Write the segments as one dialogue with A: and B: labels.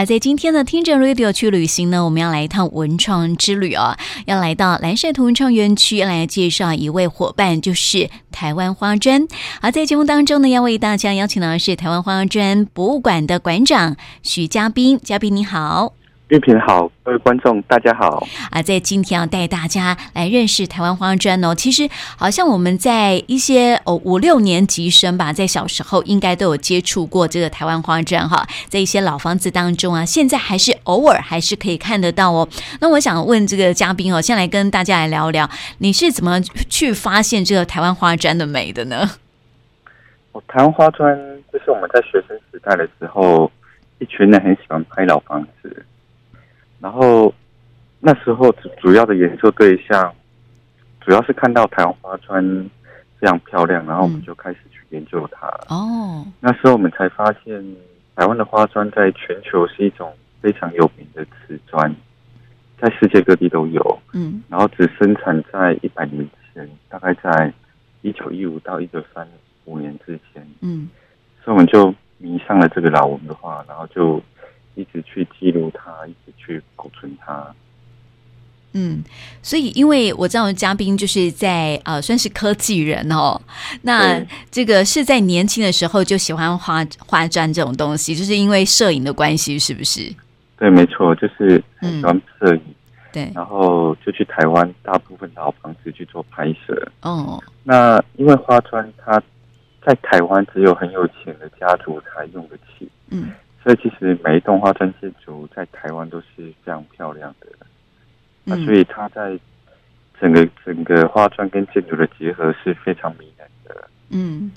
A: 而在今天的听着 Radio 去旅行呢，我们要来一趟文创之旅哦，要来到蓝晒图文创园区来介绍一位伙伴，就是台湾花砖。而在节目当中呢，要为大家邀请到的是台湾花砖博物馆的馆长徐嘉宾，嘉宾你好。
B: 玉萍好，各位观众大家好
A: 啊！在今天要带大家来认识台湾花砖哦。其实好像我们在一些哦五六年级生吧，在小时候应该都有接触过这个台湾花砖哈，在一些老房子当中啊，现在还是偶尔还是可以看得到哦。那我想问这个嘉宾哦，先来跟大家来聊聊，你是怎么去发现这个台湾花砖的美的呢？
B: 哦，台湾花砖就是我们在学生时代的时候，一群人很喜欢拍老房子。然后那时候主主要的研究对象，主要是看到台湾花砖非常漂亮，然后我们就开始去研究它。哦、嗯，那时候我们才发现，台湾的花砖在全球是一种非常有名的瓷砖，在世界各地都有。嗯，然后只生产在一百年前，大概在一九一五到一九三五年之间。嗯，所以我们就迷上了这个老文化，然后就。一直去记录它。
A: 嗯，所以因为我知道嘉宾就是在呃，算是科技人哦。那这个是在年轻的时候就喜欢花花砖这种东西，就是因为摄影的关系，是不是？
B: 对，没错，就是很喜欢摄影。
A: 嗯、对，
B: 然后就去台湾大部分老房子去做拍摄。哦，那因为花砖它在台湾只有很有钱的家族才用得起。嗯。所以其实每一栋花砖建筑在台湾都是非常漂亮的，那所以它在整个整个花砖跟建筑的结合是非常迷人的。
A: 嗯。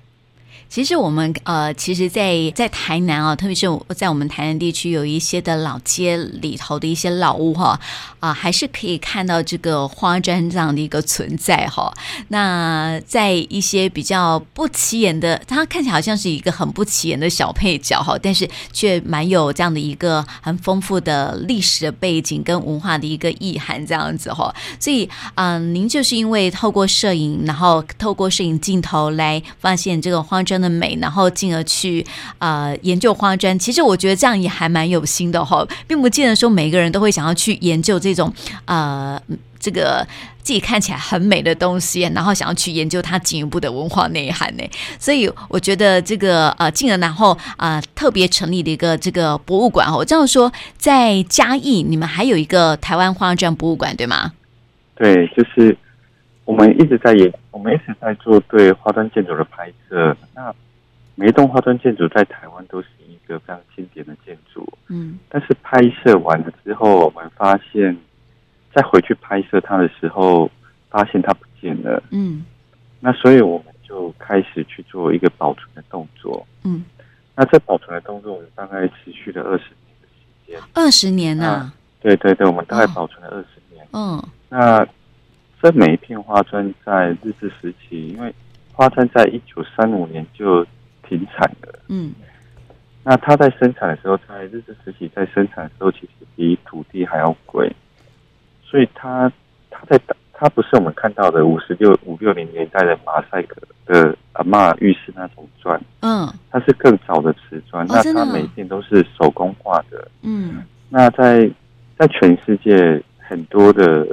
A: 其实我们呃，其实在，在台南啊，特别是在我们台南地区，有一些的老街里头的一些老屋哈啊、还是可以看到这个花砖这样的一个存在哈。那在一些比较不起眼的，它看起来好像是一个很不起眼的小配角哈，但是却蛮有这样的一个很丰富的历史的背景跟文化的一个意涵这样子哈。所以嗯、您就是因为透过摄影，然后透过摄影镜头来发现这个花砖的美，然后进而去呃研究花砖。其实我觉得这样也还蛮有心的哈，并不见得说每个人都会想要去研究这种呃这个自己看起来很美的东西，然后想要去研究它进一步的文化内涵呢。所以我觉得这个呃进而然后啊、特别成立的一个这个博物馆，我这样说，在嘉义你们还有一个台湾花砖博物馆对吗？
B: 对，就是。我们一直在演，我们一直在做对花砖建筑的拍摄。那每一栋花砖建筑在台湾都是一个非常经典的建筑。嗯。但是拍摄完了之后，我们发现，再回去拍摄它的时候，发现它不见了。嗯。那所以我们就开始去做一个保存的动作。嗯。那这保存的动作，我们大概持续了二十年的时间。
A: 二十年呐、啊？
B: 对对对，我们大概保存了二十年。
A: 嗯。
B: 那。这每一片花砖在日治时期，因为花砖在一九三五年就停产了。嗯，那它在生产的时候，在日治时期在生产的时候，其实比土地还要贵，所以它它在它不是我们看到的五十六五六零年代的马赛克的阿嬷浴室那种砖。嗯，它是更早的瓷砖，那它每一片都是手工画的。嗯，那在在全世界很多的。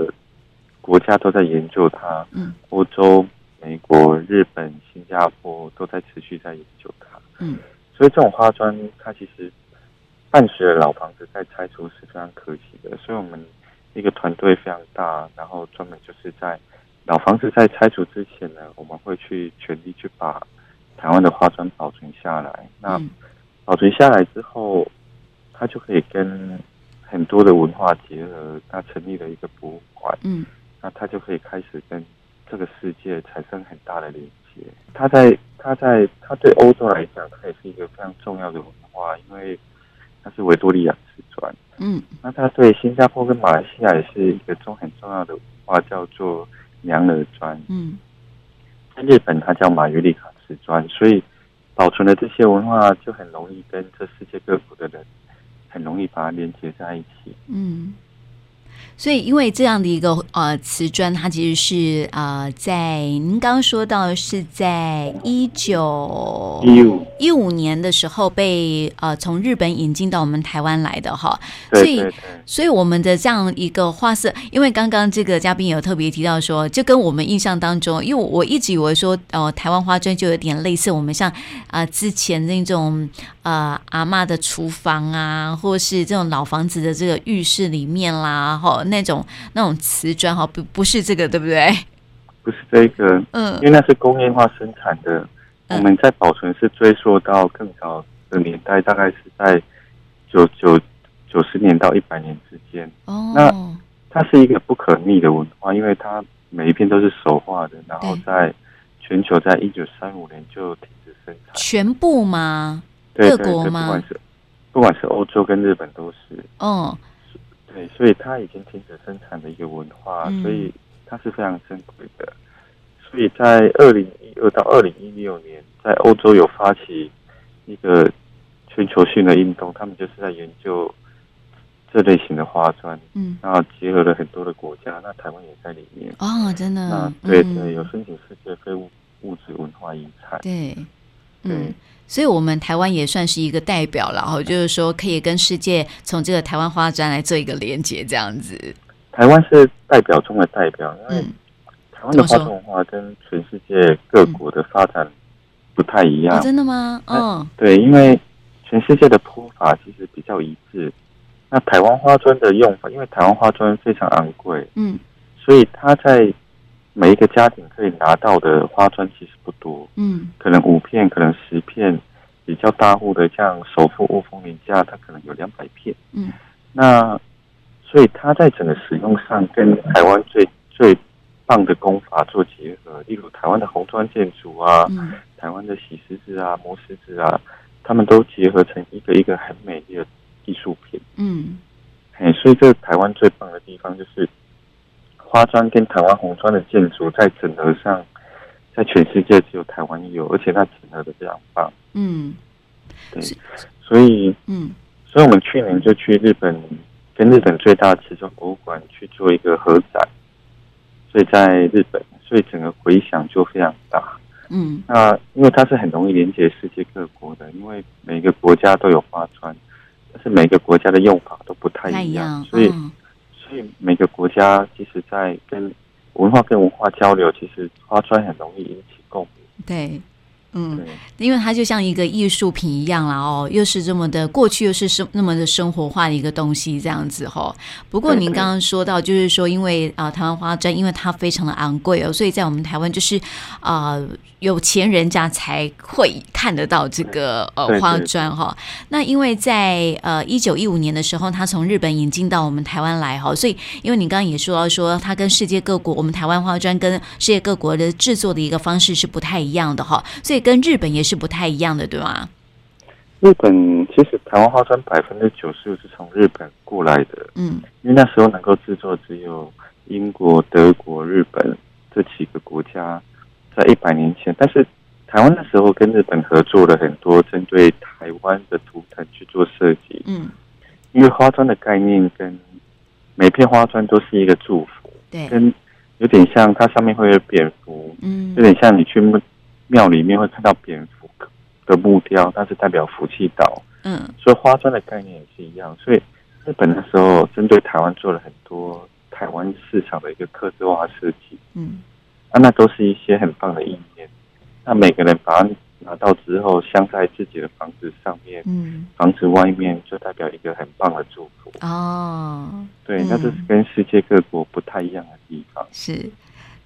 B: 国家都在研究它，嗯，欧洲、美国、日本、新加坡都在持续在研究它，嗯，所以这种花砖它其实伴随着老房子在拆除是非常可惜的，所以我们一个团队非常大，然后专门就是在老房子在拆除之前呢，我们会去全力去把台湾的花砖保存下来。那保存下来之后，它就可以跟很多的文化结合，它成立了一个博物馆，嗯。那它就可以开始跟这个世界产生很大的连接。它在它在它对欧洲来讲，它也是一个非常重要的文化，因为它是维多利亚瓷砖。嗯，那它对新加坡跟马来西亚也是一个中很重要的文化，叫做娘惹砖。嗯，在日本它叫马约利卡瓷砖，所以保存的这些文化就很容易跟这世界各国的人很容易把它连接在一起。嗯。
A: 所以，因为这样的一个呃瓷砖，它其实是呃在您刚刚说到是在一九一五一五年的时候被呃从日本引进到我们台湾来的哈。所以，所以我们的这样一个花色，因为刚刚这个嘉宾有特别提到说，就跟我们印象当中，因为我一直以为说，呃，台湾花砖就有点类似我们像啊、呃、之前那种呃阿嬷的厨房啊，或是这种老房子的这个浴室里面啦，哈。那种那种瓷砖哈，不不是这个，对不对？
B: 不是这个，嗯，因为那是工业化生产的。嗯、我们在保存是追溯到更早的年代，大概是在九九九十年到一百年之间。哦，那它是一个不可逆的文化，因为它每一片都是手画的，然后在全球在一九三五年就停止生产。
A: 全部吗？
B: 对对对，各国吗？不管是不管是欧洲跟日本都是。哦。对，所以它已经停止生产的一个文化，嗯、所以它是非常珍贵的。所以在二零一二到二零一六年，在欧洲有发起一个全球性的运动，他们就是在研究这类型的花砖，嗯，那结合了很多的国家，那台湾也在里面。
A: 哦，真的？
B: 那对对，有申请世界非物物质文化遗产。
A: 对，对。嗯所以，我们台湾也算是一个代表了，然后就是说，可以跟世界从这个台湾花砖来做一个连接，这样子。
B: 台湾是代表中的代表，因为台湾的花砖文化跟全世界各国的发展不太一样。
A: 哦、真的吗？嗯、哦，
B: 对，因为全世界的铺法其实比较一致。那台湾花砖的用法，因为台湾花砖非常昂贵，嗯，所以它在。每一个家庭可以拿到的花砖其实不多，嗯，可能五片，可能十片，比较大户的，像首富雾峰林家，它可能有两百片，嗯，那所以它在整个使用上跟台湾最最棒的工法做结合，例如台湾的红砖建筑啊，嗯，台湾的洗石子啊、磨石子啊，他们都结合成一个一个很美丽的艺术品，嗯，哎，所以这台湾最棒的地方就是。花砖跟台湾红砖的建筑在整合上，在全世界只有台湾有，而且它整合的非常棒。嗯，对，所以，嗯，所以我们去年就去日本，跟日本最大的瓷砖博物馆去做一个合展，所以在日本，所以整个回响就非常大。嗯，那因为它是很容易连接世界各国的，因为每个国家都有花砖，但是每个国家的用法都不太一样，所以。所以每个国家其实，在跟文化跟文化交流，其实花砖很容易引起共鸣。
A: 对。嗯，因为它就像一个艺术品一样啦，哦，又是这么的过去，又是生那么的生活化的一个东西，这样子哈、哦。不过您刚刚说到，就是说，因为啊、呃，台湾花砖因为它非常的昂贵哦，所以在我们台湾就是啊、呃，有钱人家才会看得到这个呃花砖哈、哦。那因为在呃一九一五年的时候，他从日本引进到我们台湾来哈、哦，所以因为你刚刚也说到说，它跟世界各国我们台湾花砖跟世界各国的制作的一个方式是不太一样的哈、哦，所以。跟日本也是不太一样的，对吗？
B: 日本其实台湾花砖百分之九十五是从日本过来的，嗯，因为那时候能够制作只有英国、德国、日本这几个国家，在一百年前。但是台湾那时候跟日本合作了很多，针对台湾的图腾去做设计，嗯，因为花砖的概念跟每片花砖都是一个祝福，对，跟有点像它上面会有蝙蝠，嗯，有点像你去。庙里面会看到蝙蝠的木雕，但是代表福气岛。嗯，所以花砖的概念也是一样。所以日本的时候针对台湾做了很多台湾市场的一个刻字化设计。嗯，啊，那都是一些很棒的意念。那每个人把它拿到之后，镶在自己的房子上面，嗯，房子外面就代表一个很棒的祝福。哦，对，那这是跟世界各国不太一样的地方。
A: 是。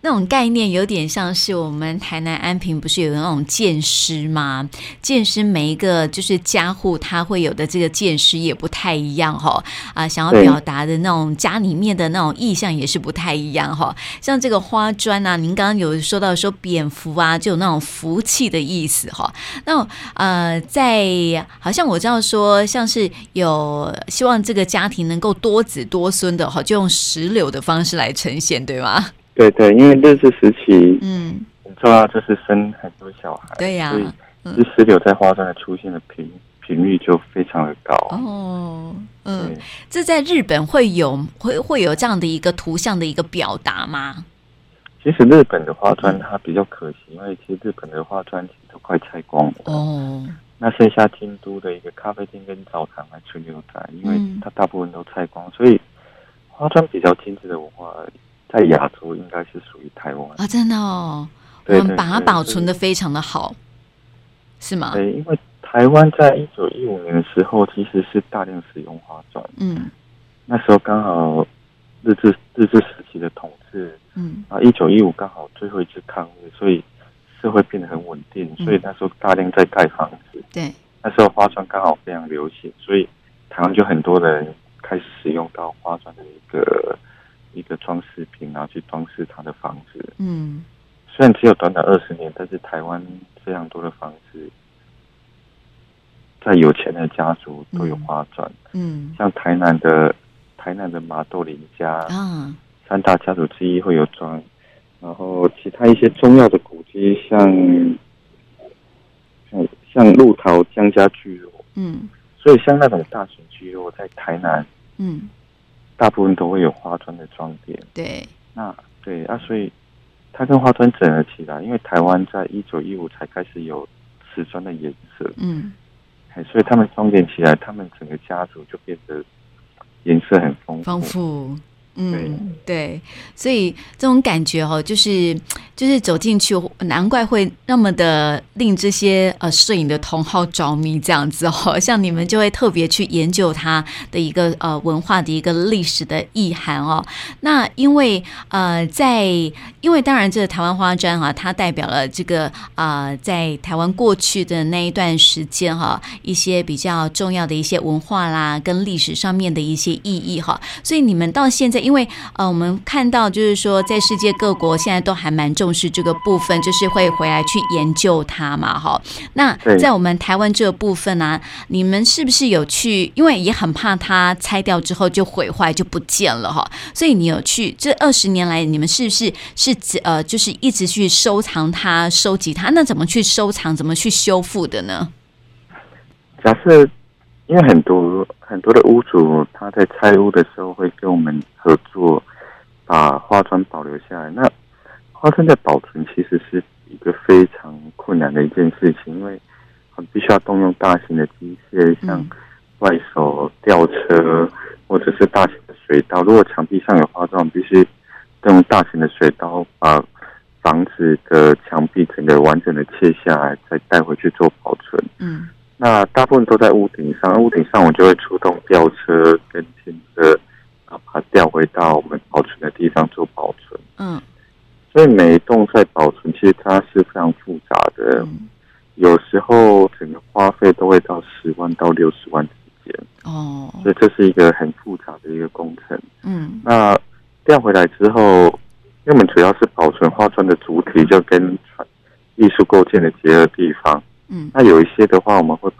A: 那种概念有点像是我们台南安平不是有那种建诗吗？建诗每一个就是家户他会有的这个建诗也不太一样哈啊，想要表达的那种家里面的那种意象也是不太一样哈。像这个花砖啊，您刚刚有说到说蝙蝠啊，就有那种福气的意思哈。那呃，在好像我知道说，像是有希望这个家庭能够多子多孙的哈，就用石榴的方式来呈现，对吗？
B: 对对，因为日治时期，嗯，很重要就是生很多小孩，
A: 对呀、啊，
B: 所以石榴在花砖的出现的频频率就非常的高。
A: 哦，嗯，这在日本会有会会有这样的一个图像的一个表达吗？
B: 其实日本的花砖它比较可惜，因为其实日本的花砖其实都快拆光了。哦。那剩下京都的一个咖啡厅跟澡堂还存留在，因为它大部分都拆光，所以花砖比较精致的文化在亚洲应该是属于台湾
A: 啊，真的哦。我们把它保存的非常的好，是吗？
B: 对，因为台湾在一九一五年的时候其实是大量使用花砖，嗯，那时候刚好日治日治时期的统治。嗯，啊，一九一五刚好最后一次抗日，所以社会变得很稳定，所以那时候大量在盖房子。对，那时候花砖刚好非常流行，所以台湾就很多人开始使用到花砖的一个一个装饰品，然后去装饰他的房子。嗯，虽然只有短短二十年，但是台湾非常多的房子，在有钱的家族都有花砖。嗯，像台南的台南的马豆林家。啊。三大家族之一会有砖，然后其他一些重要的古迹，像像像鹿桃江家聚落，嗯，所以像那种大型聚落在台南，嗯，大部分都会有花砖的装点，
A: 对，
B: 那对啊，所以它跟花砖整合起来，因为台湾在一九一五才开始有瓷砖的颜色，嗯，所以他们装点起来，他们整个家族就变得颜色很丰富。丰富
A: 嗯，对，所以这种感觉哦，就是 就是走进去，难怪会那么的令这些呃摄影的同好着迷这样子哦，像你们就会特别去研究它的一个呃文化的一个历史的意涵哦。那因为呃在因为当然这个台湾花砖哈，它代表了这个啊、呃、在台湾过去的那一段时间哈一些比较重要的一些文化啦跟历史上面的一些意义哈，所以你们到现在。因为呃，我们看到就是说，在世界各国现在都还蛮重视这个部分，就是会回来去研究它嘛，哈。那在我们台湾这个部分呢、啊，你们是不是有去？因为也很怕它拆掉之后就毁坏就不见了哈，所以你有去？这二十年来，你们是不是是呃，就是一直去收藏它、收集它？那怎么去收藏？怎么去修复的呢？
B: 假设。因为很多很多的屋主，他在拆屋的时候会跟我们合作，把花砖保留下来。那花砖的保存其实是一个非常困难的一件事情，因为很必须要动用大型的机械，像外手吊车或者是大型的水刀。如果墙壁上有花砖，我们必须动用大型的水刀把房子的墙壁整个完整的切下来，再带回去做保存。嗯。那大部分都在屋顶上，屋顶上我就会出动吊车跟轻车，把它调回到我们保存的地方做保存。嗯，所以每一栋在保存，其实它是非常复杂的，嗯、有时候整个花费都会到十万到六十万之间。哦，所以这是一个很复杂的一个工程。嗯，那调回来之后，因为我们主要是保存花砖的主体，就跟艺术构建的结合地方。嗯，那有一些的话，我们会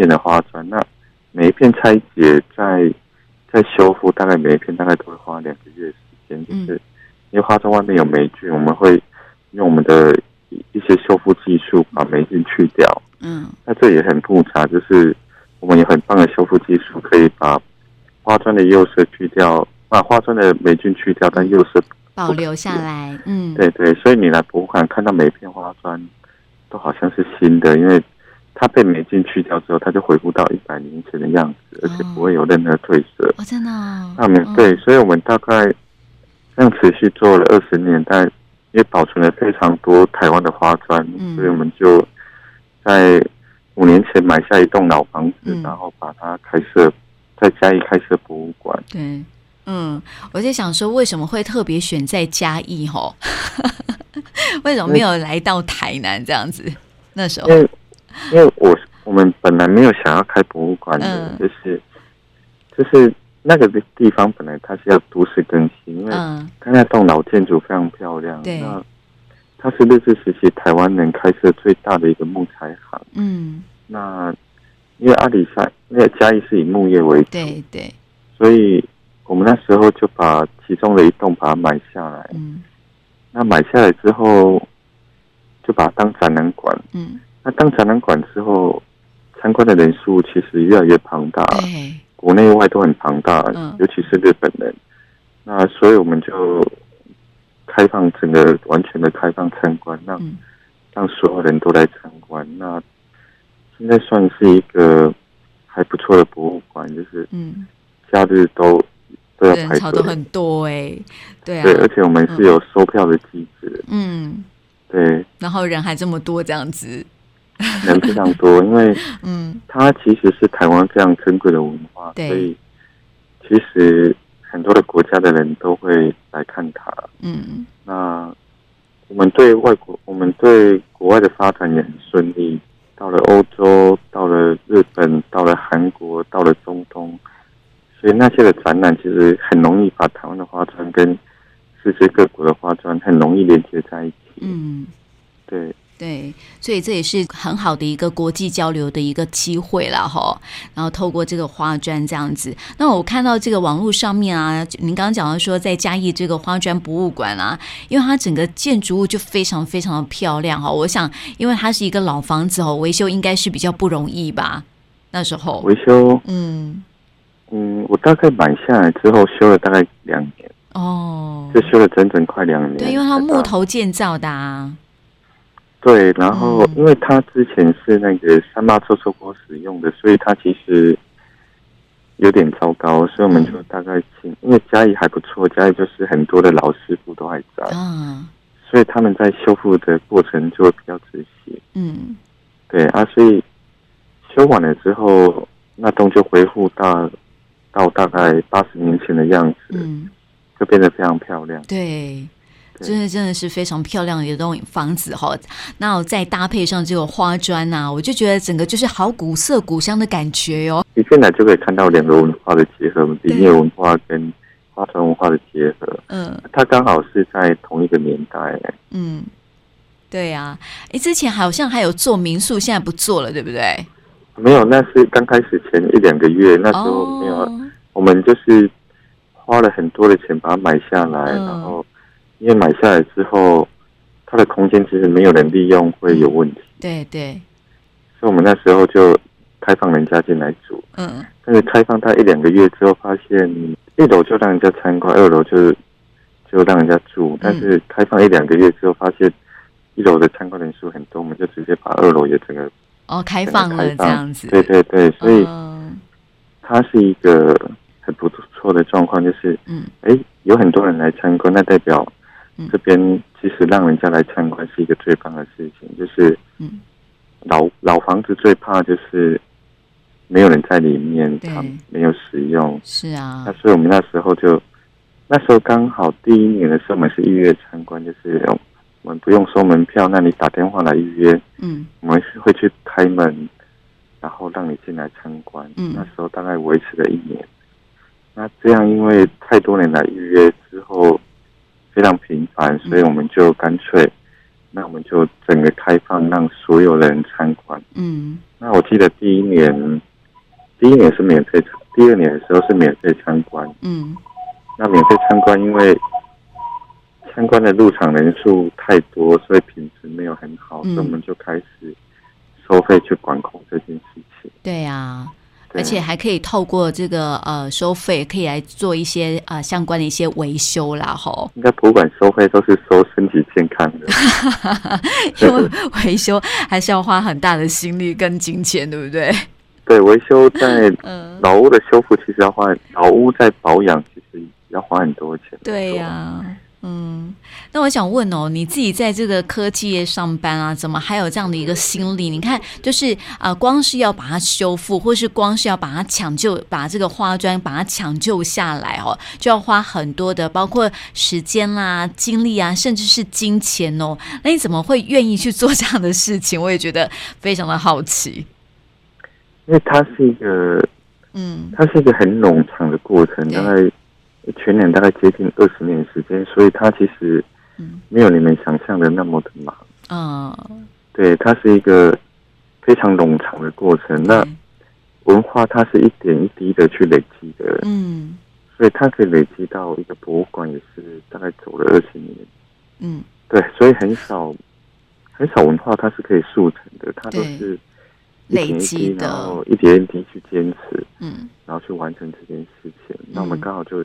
B: 片的花砖。那每一片拆解，在在修复，大概每一片大概都会花两个月时间。就是因为花砖外面有霉菌，我们会用我们的一些修复技术把霉菌去掉。嗯，那这也很复杂，就是我们有很棒的修复技术，可以把花砖的釉色去掉，把花砖的霉菌去掉，但釉色
A: 保留下来。嗯，
B: 对对，所以你来博物馆看到每一片花砖。都好像是新的，因为它被霉菌去掉之后，它就恢复到一百年前的样子，而且不会有任何褪色。
A: 哦，真的、哦？
B: 那我们对，所以我们大概这样持续做了二十年，但也保存了非常多台湾的花砖，嗯、所以我们就在五年前买下一栋老房子，嗯、然后把它开设，在嘉义开设博物馆。
A: 对，嗯，我在想说，为什么会特别选在嘉义？吼。为什么没有来到台南这样子？那时候，
B: 因为因为我我们本来没有想要开博物馆的，嗯、就是就是那个地方本来它是要都市更新，因为它那栋老建筑非常漂亮。对，那它是日治时期台湾人开设最大的一个木材行。嗯，那因为阿里山，因为嘉义是以木业为主，对对，所以我们那时候就把其中的一栋把它买下来。嗯。那买下来之后，就把它当展览馆。嗯，那当展览馆之后，参观的人数其实越来越庞大，
A: 对，
B: 国内外都很庞大，
A: 嗯，
B: 尤其是日本人。那所以我们就开放整个完全的开放参观，让、嗯、让所有人都来参观。那现在算是一个还不错的博物馆，就是嗯，假日都、嗯、都要排队，
A: 都很多哎、欸，对啊，
B: 对，而且我们是有售票的机制，
A: 嗯，
B: 对，
A: 然后人还这么多，这样子，
B: 人非常多，因为嗯，它其实是台湾非常珍贵的文化，对，所以其实。很多的国家的人都会来看它。嗯，那我们对外国，我们对国外的发展也很顺利。到了欧洲，到了日本，到了韩国，到了中东，所以那些的展览其实很容易把台湾的花砖跟世界各国的花砖很容易连接在一起。嗯，对。
A: 对，所以这也是很好的一个国际交流的一个机会了哈。然后透过这个花砖这样子，那我看到这个网络上面啊，您刚刚讲到说在嘉义这个花砖博物馆啊，因为它整个建筑物就非常非常的漂亮哈。我想，因为它是一个老房子哦，维修应该是比较不容易吧？那时候
B: 维修，嗯嗯，我大概买下来之后修了大概两年哦，就修了整整快两年。
A: 对，因为它木头建造的啊。
B: 对，然后因为它之前是那个三妈臭臭锅使用的，所以它其实有点糟糕，所以我们就大概请，因为嘉义还不错，嘉义就是很多的老师傅都还在，嗯，所以他们在修复的过程就会比较仔细，嗯，对啊，所以修完了之后，那栋就恢复到到大概八十年前的样子，嗯，就变得非常漂亮，
A: 对。真的真的是非常漂亮的一栋房子哈，那我再搭配上这个花砖呐、啊，我就觉得整个就是好古色古香的感觉哟。
B: 你进来就可以看到两个文化的结合，林业文化跟花砖文化的结合。嗯，它刚好是在同一个年代。
A: 嗯，对呀、啊。哎，之前好像还有做民宿，现在不做了，对不对？
B: 没有，那是刚开始前一两个月，那时候没有。哦、我们就是花了很多的钱把它买下来，嗯、然后。因为买下来之后，它的空间其实没有人利用，会有问题。
A: 对对，
B: 所以我们那时候就开放人家进来住。嗯，但是开放它一两个月之后，发现一楼就让人家参观，二楼就就让人家住。但是开放一两个月之后，发现一楼的参观人数很多，我们就直接把二楼也整个
A: 哦开放了这样子。
B: 对对对，所以它是一个很不错的状况，就是嗯，哎，有很多人来参观，那代表。这边其实让人家来参观是一个最棒的事情，就是老老房子最怕就是没有人在里面，他没有使用。
A: 是啊，
B: 那所以我们那时候就那时候刚好第一年的时候，我们是预约参观，就是我们不用收门票，那你打电话来预约，嗯，我们是会去开门，然后让你进来参观。嗯，那时候大概维持了一年。那这样因为太多人来预约之后。非常频繁，所以我们就干脆，嗯、那我们就整个开放，让所有人参观。嗯，那我记得第一年，第一年是免费，第二年的时候是免费参观。嗯，那免费参观，因为参观的入场人数太多，所以品质没有很好，嗯、所以我们就开始收费去管控这件事情。
A: 对呀、啊。而且还可以透过这个呃收费，可以来做一些呃相关的一些维修啦，吼。
B: 应该博物馆收费都是收身体健康的，
A: 因为维修还是要花很大的心力跟金钱，对不对？
B: 对，维修在老屋的修复其实要花，老屋在保养其实要花很多钱。
A: 对呀、啊。嗯，那我想问哦，你自己在这个科技业上班啊，怎么还有这样的一个心力？你看，就是啊、呃，光是要把它修复，或是光是要把它抢救，把这个花砖把它抢救下来哦，就要花很多的，包括时间啦、精力啊，甚至是金钱哦。那你怎么会愿意去做这样的事情？我也觉得非常的好奇。
B: 因为它是一个，嗯，它是一个很冗长的过程，大概。全年大概接近二十年时间，所以它其实没有你们想象的那么的忙。嗯，对，它是一个非常冗长的过程。那文化它是一点一滴的去累积的。嗯，所以它可以累积到一个博物馆，也是大概走了二十年。嗯，对，所以很少很少文化它是可以速成的，它都是
A: 累积的，
B: 然后一点一滴去坚持，嗯，然后去完成这件事情。嗯、那我们刚好就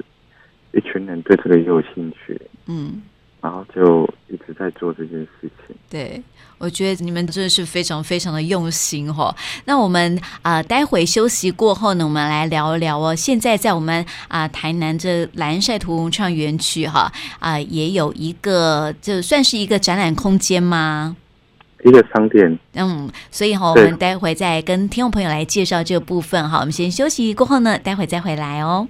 B: 一群人对这个也有兴趣，嗯。然后就一直在做这件事情。
A: 对，我觉得你们真的是非常非常的用心哈、哦。那我们啊、呃，待会休息过后呢，我们来聊一聊哦。现在在我们啊、呃、台南这蓝晒图文创园区哈啊、呃，也有一个，就算是一个展览空间吗？
B: 一个商店。
A: 嗯，所以哈，我们待会再跟听众朋友来介绍这个部分哈。我们先休息过后呢，待会再回来哦。